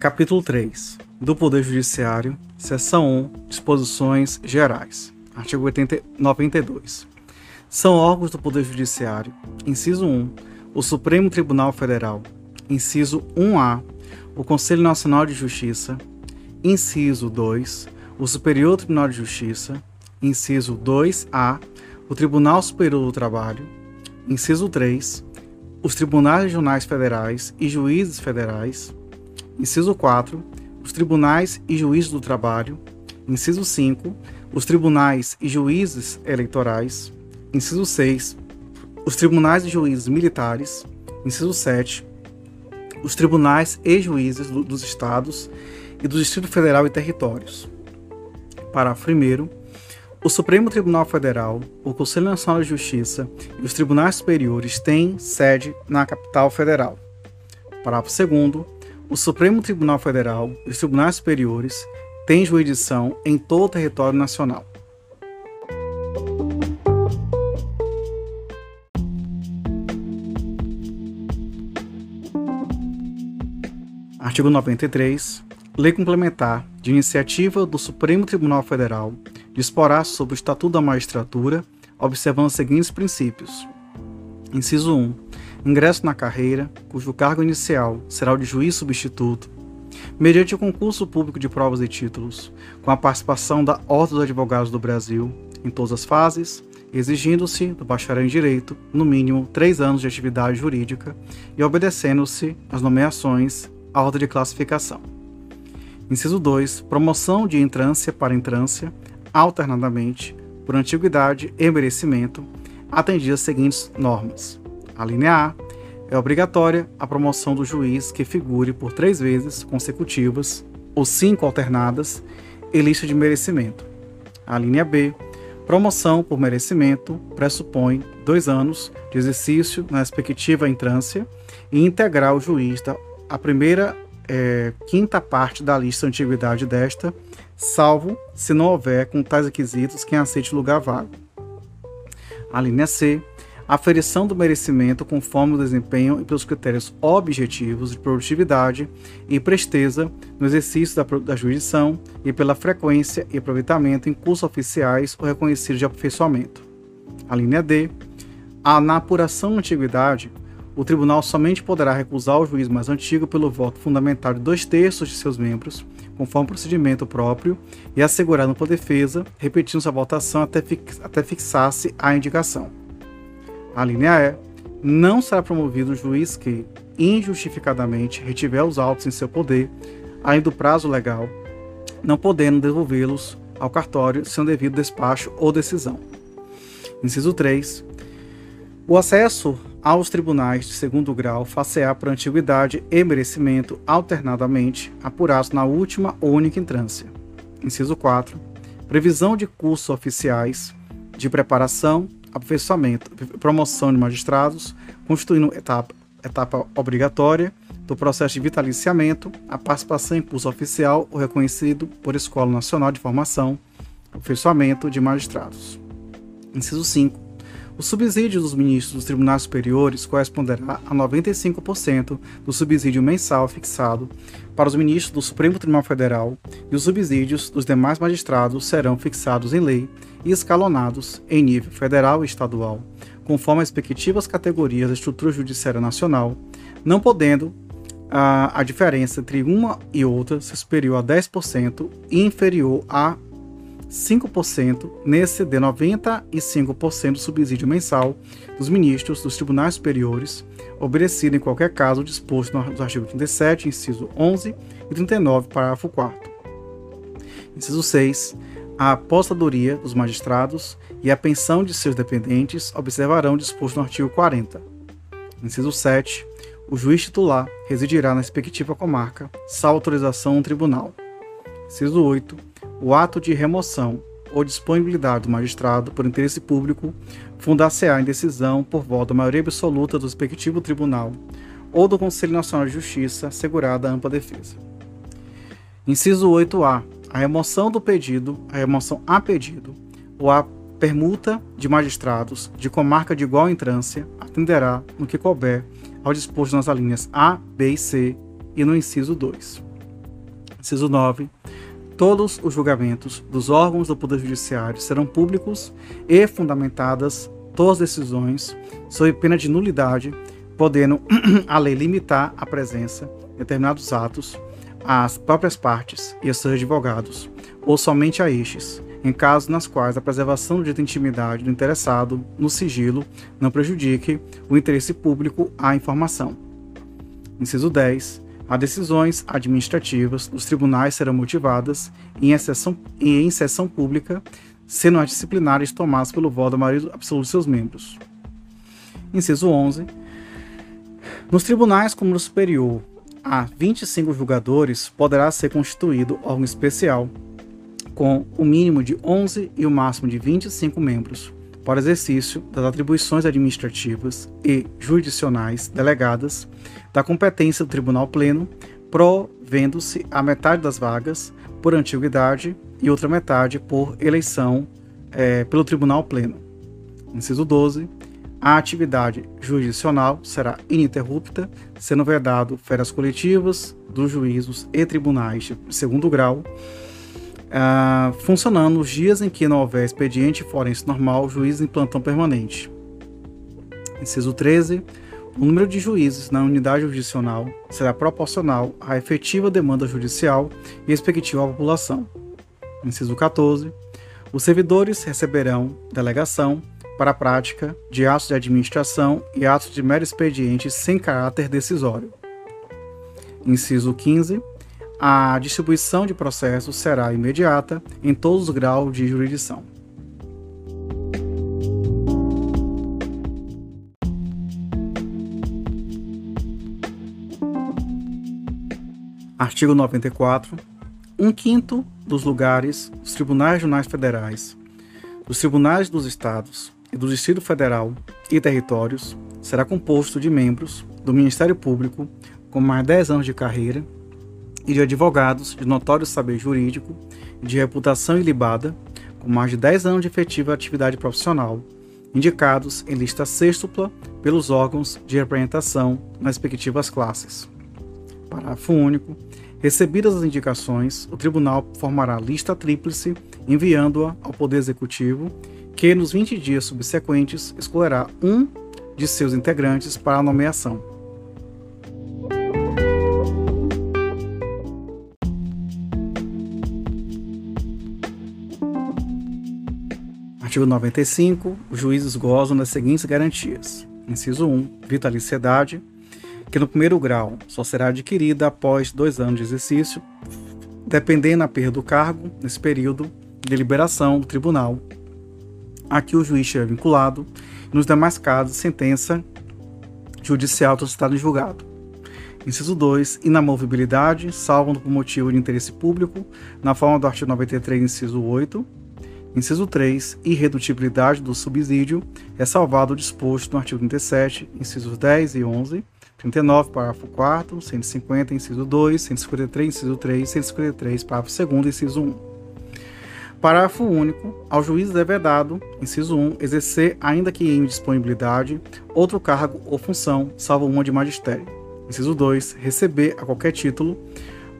Capítulo 3 do Poder Judiciário, Seção 1 Disposições Gerais. Artigo 80, 92. São órgãos do Poder Judiciário, inciso 1, o Supremo Tribunal Federal, inciso 1A, o Conselho Nacional de Justiça, inciso 2, o Superior Tribunal de Justiça, inciso 2A, o Tribunal Superior do Trabalho, inciso 3, os Tribunais Regionais Federais e Juízes Federais, inciso 4, os Tribunais e Juízes do Trabalho, inciso 5, os Tribunais e Juízes Eleitorais, inciso 6, os Tribunais e Juízes Militares, inciso 7, os Tribunais e Juízes dos Estados e do Distrito Federal e Territórios. Parágrafo 1 o Supremo Tribunal Federal, o Conselho Nacional de Justiça e os tribunais superiores têm sede na capital federal. Parágrafo 2. O Supremo Tribunal Federal e os tribunais superiores têm jurisdição em todo o território nacional. Artigo 93. Lei complementar de iniciativa do Supremo Tribunal Federal disporá sobre o Estatuto da Magistratura, observando os seguintes princípios. Inciso 1. Ingresso na carreira, cujo cargo inicial será o de juiz substituto, mediante o concurso público de provas e títulos, com a participação da Ordem dos Advogados do Brasil, em todas as fases, exigindo-se do bacharel em Direito, no mínimo, três anos de atividade jurídica e obedecendo-se às nomeações à ordem de classificação. Inciso 2. Promoção de entrância para entrância, alternadamente, por antiguidade e merecimento, atendidas as seguintes normas. A linha A é obrigatória a promoção do juiz que figure por três vezes consecutivas ou cinco alternadas em lista de merecimento. A linha B, promoção por merecimento, pressupõe dois anos de exercício na respectiva entrância e integrar o juiz da a primeira é, quinta parte da lista de antiguidade desta salvo se não houver com tais requisitos quem aceite lugar vago. A linha C, aferição do merecimento conforme o desempenho e pelos critérios objetivos de produtividade e presteza no exercício da, da jurisdição e pela frequência e aproveitamento em cursos oficiais ou reconhecidos de aperfeiçoamento. A linha D, a, na apuração de antiguidade, o tribunal somente poderá recusar o juiz mais antigo pelo voto fundamental de dois terços de seus membros, conforme procedimento próprio, e assegurando por defesa, repetindo sua votação até, até fixar-se a indicação. A linha E. Não será promovido o juiz que, injustificadamente, retiver os autos em seu poder, ainda do prazo legal, não podendo devolvê-los ao cartório sem o devido despacho ou decisão. Inciso 3. O acesso aos tribunais de segundo grau facear por antiguidade e merecimento alternadamente apurados na última ou única entrância. Inciso 4. Previsão de cursos oficiais de preparação, aperfeiçoamento promoção de magistrados, constituindo etapa, etapa obrigatória do processo de vitaliciamento, a participação em curso oficial ou reconhecido por Escola Nacional de Formação, aperfeiçoamento de magistrados. Inciso 5 o subsídio dos ministros dos tribunais superiores corresponderá a 95% do subsídio mensal fixado para os ministros do Supremo Tribunal Federal e os subsídios dos demais magistrados serão fixados em lei e escalonados em nível federal e estadual, conforme as respectivas categorias da estrutura judiciária nacional, não podendo a, a diferença entre uma e outra ser superior a 10% e inferior a 5% nesse de 95% do subsídio mensal dos ministros dos tribunais superiores, obedecido em qualquer caso disposto nos artigos 37, inciso 11 e 39, parágrafo 4 Inciso 6. A apostadoria dos magistrados e a pensão de seus dependentes observarão disposto no artigo 40. Inciso 7. O juiz titular residirá na respectiva comarca, salvo autorização do tribunal. Inciso 8 o ato de remoção ou disponibilidade do magistrado por interesse público fundar-se-á em decisão por voto da maioria absoluta do respectivo tribunal ou do Conselho Nacional de Justiça, assegurada a ampla defesa. Inciso 8A. A remoção do pedido, a remoção a pedido ou a permuta de magistrados de comarca de igual entrância atenderá, no que couber, ao disposto nas alíneas A, B e C e no inciso 2. Inciso 9. Todos os julgamentos dos órgãos do Poder Judiciário serão públicos e fundamentadas todas as decisões sob pena de nulidade, podendo a lei limitar a presença de determinados atos às próprias partes e a seus advogados, ou somente a estes, em casos nas quais a preservação de intimidade do interessado no sigilo não prejudique o interesse público à informação. Inciso 10. As decisões administrativas dos tribunais serão motivadas em, exceção, em sessão pública, sendo as disciplinares tomadas pelo voto da maioria absoluta de seus membros. Inciso 11. Nos tribunais como no superior a 25 julgadores, poderá ser constituído órgão especial, com o mínimo de 11 e o máximo de 25 membros, para exercício das atribuições administrativas e jurisdicionais delegadas da competência do Tribunal Pleno, provendo-se a metade das vagas por antiguidade e outra metade por eleição é, pelo Tribunal Pleno. Inciso 12. A atividade jurisdicional será ininterrupta, sendo vedado férias coletivas dos juízos e tribunais de segundo grau, uh, funcionando os dias em que não houver expediente forense normal, juiz em plantão permanente. Inciso 13. O número de juízes na unidade jurisdicional será proporcional à efetiva demanda judicial e respectiva à população. Inciso 14. Os servidores receberão delegação para a prática de atos de administração e atos de mero expediente sem caráter decisório. Inciso 15. A distribuição de processos será imediata em todos os graus de jurisdição. Artigo 94. Um quinto dos lugares dos tribunais regionais federais, dos tribunais dos estados e do Distrito Federal e territórios será composto de membros do Ministério Público com mais de 10 anos de carreira e de advogados de notório saber jurídico de reputação ilibada com mais de 10 anos de efetiva atividade profissional, indicados em lista sextupla pelos órgãos de representação nas respectivas classes. Parágrafo único. Recebidas as indicações, o tribunal formará lista tríplice, enviando-a ao Poder Executivo, que nos 20 dias subsequentes escolherá um de seus integrantes para a nomeação. Artigo 95. Os juízes gozam das seguintes garantias. Inciso 1. Vitaliciedade que no primeiro grau só será adquirida após dois anos de exercício, dependendo da perda do cargo nesse período de liberação do tribunal a que o juiz estiver vinculado, nos demais casos, sentença judicial estado em julgado. Inciso 2. Inamovibilidade, salvo por motivo de interesse público, na forma do artigo 93, inciso 8. Inciso 3. Irredutibilidade do subsídio, é salvado o disposto no artigo 37, incisos 10 e 11. 39, parágrafo 4, 150, inciso 2, 153, inciso 3, 153, parágrafo 2, inciso 1. Parágrafo único. Ao juiz é vedado, inciso 1, exercer, ainda que em disponibilidade, outro cargo ou função, salvo uma de magistério. Inciso 2, receber a qualquer título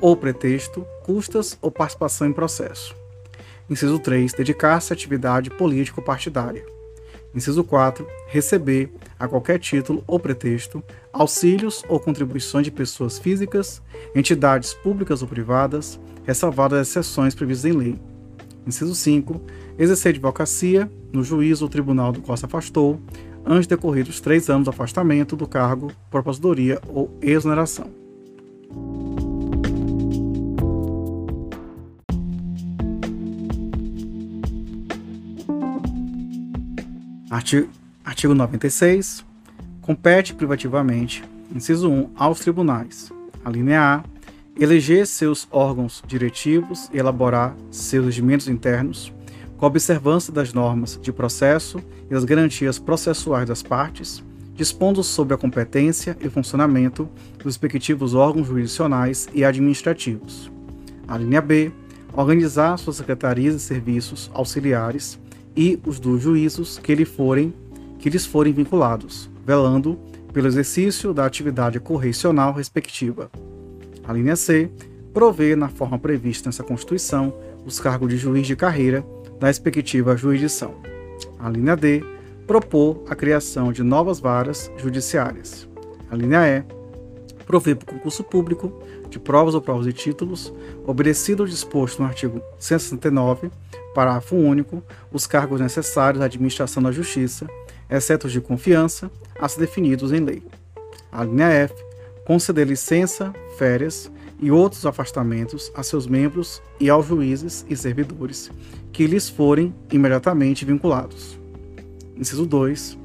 ou pretexto, custas ou participação em processo. Inciso 3, dedicar-se à atividade político-partidária. Inciso 4. Receber, a qualquer título ou pretexto, auxílios ou contribuições de pessoas físicas, entidades públicas ou privadas, ressalvadas as exceções previstas em lei. Inciso 5. Exercer advocacia no juízo ou tribunal do qual se afastou, antes de decorridos três anos do afastamento do cargo por aposentadoria ou exoneração. Artigo, artigo 96. Compete privativamente, inciso 1, aos tribunais. A linha A. Eleger seus órgãos diretivos e elaborar seus regimentos internos, com observância das normas de processo e das garantias processuais das partes, dispondo sobre a competência e funcionamento dos respectivos órgãos jurisdicionais e administrativos. A linha B. Organizar suas secretarias e serviços auxiliares e os dos juízos que, lhe forem, que lhes forem vinculados, velando pelo exercício da atividade correcional respectiva. A linha C. prover, na forma prevista nessa Constituição, os cargos de juiz de carreira da respectiva jurisdição. A linha D, propor a criação de novas varas judiciárias. A linha E, prover para o concurso público de provas ou provas de títulos, obedecido ao disposto no artigo 169, parágrafo único, os cargos necessários à administração da justiça, exceto os de confiança, a ser definidos em lei. A linha F, conceder licença, férias e outros afastamentos a seus membros e aos juízes e servidores que lhes forem imediatamente vinculados. Inciso 2.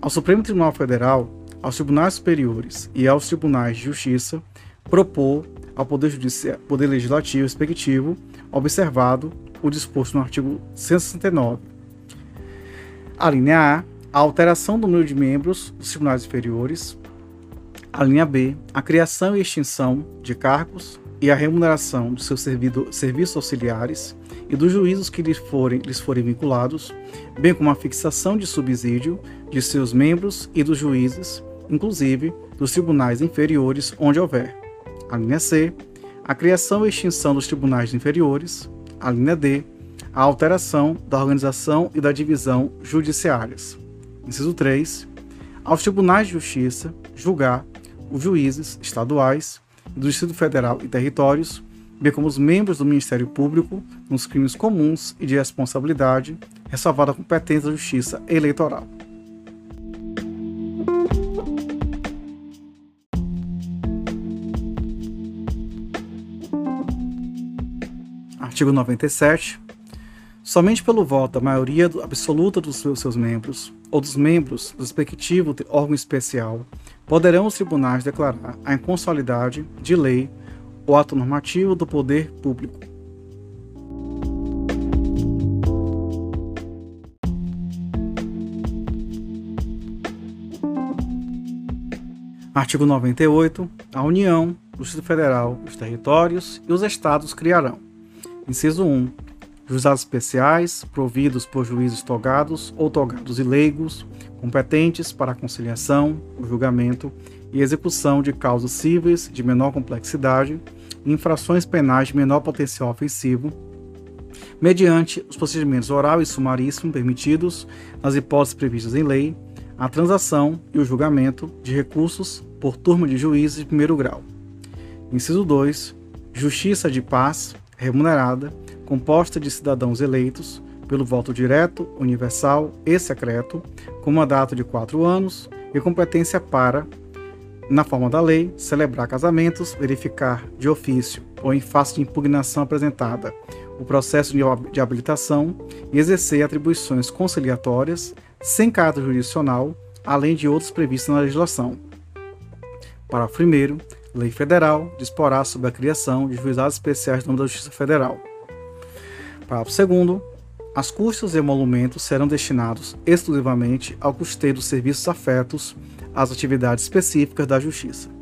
Ao Supremo Tribunal Federal, aos tribunais superiores e aos tribunais de justiça propor ao Poder, Judiciário, Poder Legislativo respectivo, observado o disposto no artigo 169. A linha A, a alteração do número de membros dos tribunais inferiores. A linha B, a criação e extinção de cargos e a remuneração dos seus serviços auxiliares e dos juízos que lhes forem, lhes forem vinculados, bem como a fixação de subsídio de seus membros e dos juízes, inclusive dos tribunais inferiores, onde houver. A linha C, a criação e extinção dos tribunais inferiores. A linha D, a alteração da organização e da divisão judiciárias. Inciso 3. Aos tribunais de justiça julgar os juízes estaduais do Distrito Federal e territórios, bem como os membros do Ministério Público nos crimes comuns e de responsabilidade, ressalvada a competência da Justiça Eleitoral. Artigo 97. Somente pelo voto da maioria absoluta dos seus membros ou dos membros do respectivo órgão especial poderão os tribunais declarar a inconsolidade de lei ou ato normativo do poder público. Artigo 98. A União, o Distrito Federal, os territórios e os estados criarão Inciso 1. Juizados especiais, providos por juízes togados ou togados e leigos, competentes para a conciliação, o julgamento e execução de causas cíveis de menor complexidade e infrações penais de menor potencial ofensivo, mediante os procedimentos oral e sumaríssimo permitidos, nas hipóteses previstas em lei, a transação e o julgamento de recursos por turma de juízes de primeiro grau. Inciso 2. Justiça de paz, remunerada, composta de cidadãos eleitos pelo voto direto, universal e secreto, com mandato de quatro anos e competência para, na forma da lei, celebrar casamentos, verificar de ofício ou em face de impugnação apresentada o processo de habilitação e exercer atribuições conciliatórias sem caráter jurisdicional, além de outros previstos na legislação. Parágrafo 1 Lei Federal disporá sobre a criação de juizados especiais no nome da Justiça Federal. Parágrafo 2 as custas e emolumentos serão destinados exclusivamente ao custeio dos serviços afetos às atividades específicas da Justiça.